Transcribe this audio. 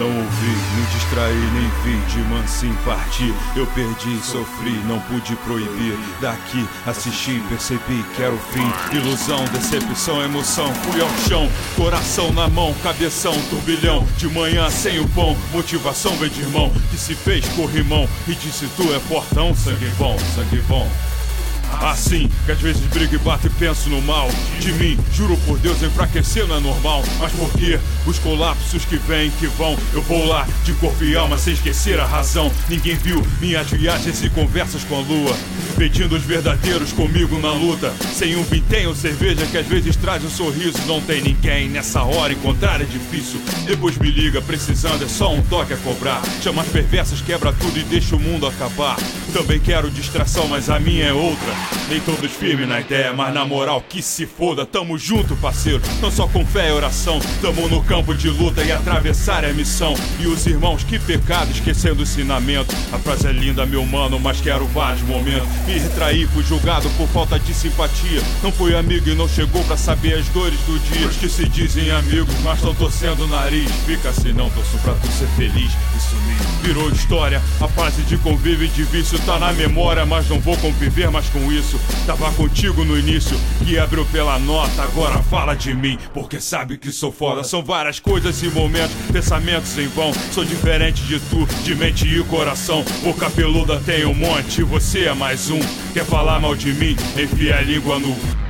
Não ouvi, me distraí, nem vi de mansinho partir. Eu perdi, sofri, não pude proibir. Daqui assisti, percebi que era o fim. Ilusão, decepção, emoção, fui ao chão. Coração na mão, cabeção, turbilhão. De manhã sem o pão, motivação vem de irmão. Que se fez corrimão e disse tu é portão. Sangue bom, sangue bom. Assim, que às vezes brigo e bato e penso no mal de mim. Juro por Deus, enfraquecer não é normal. Mas por que os colapsos que vêm, que vão? Eu vou lá de corpo e alma sem esquecer a razão. Ninguém viu minhas viagens e conversas com a lua. Pedindo os verdadeiros comigo na luta. Sem um vintém ou cerveja que às vezes traz um sorriso. Não tem ninguém nessa hora, encontrar é difícil. Depois me liga, precisando, é só um toque a cobrar. Chama as perversas, quebra tudo e deixa o mundo acabar. Também quero distração, mas a minha é outra. Nem todos firmes na ideia, mas na moral que se foda. Tamo junto, parceiro. Não só com fé e oração. Tamo no campo de luta e atravessar é missão. E os irmãos, que pecado, esquecendo o ensinamento. A frase é linda, meu mano, mas quero vários momentos. Me retraí, fui julgado por falta de simpatia. Não fui amigo e não chegou pra saber as dores do dia. Os que se dizem amigos, mas tão torcendo o nariz. Fica assim, não, torço pra tu ser feliz. Isso me virou história. A fase de convívio e de vício tá na memória, mas não vou conviver mais com isso. Tava contigo no início, que abriu pela nota. Agora fala de mim, porque sabe que sou foda. São várias coisas e momentos, pensamentos em vão. Sou diferente de tu, de mente e coração. Boca peluda tem um monte, você é mais um. Quer falar mal de mim? Enfia a língua no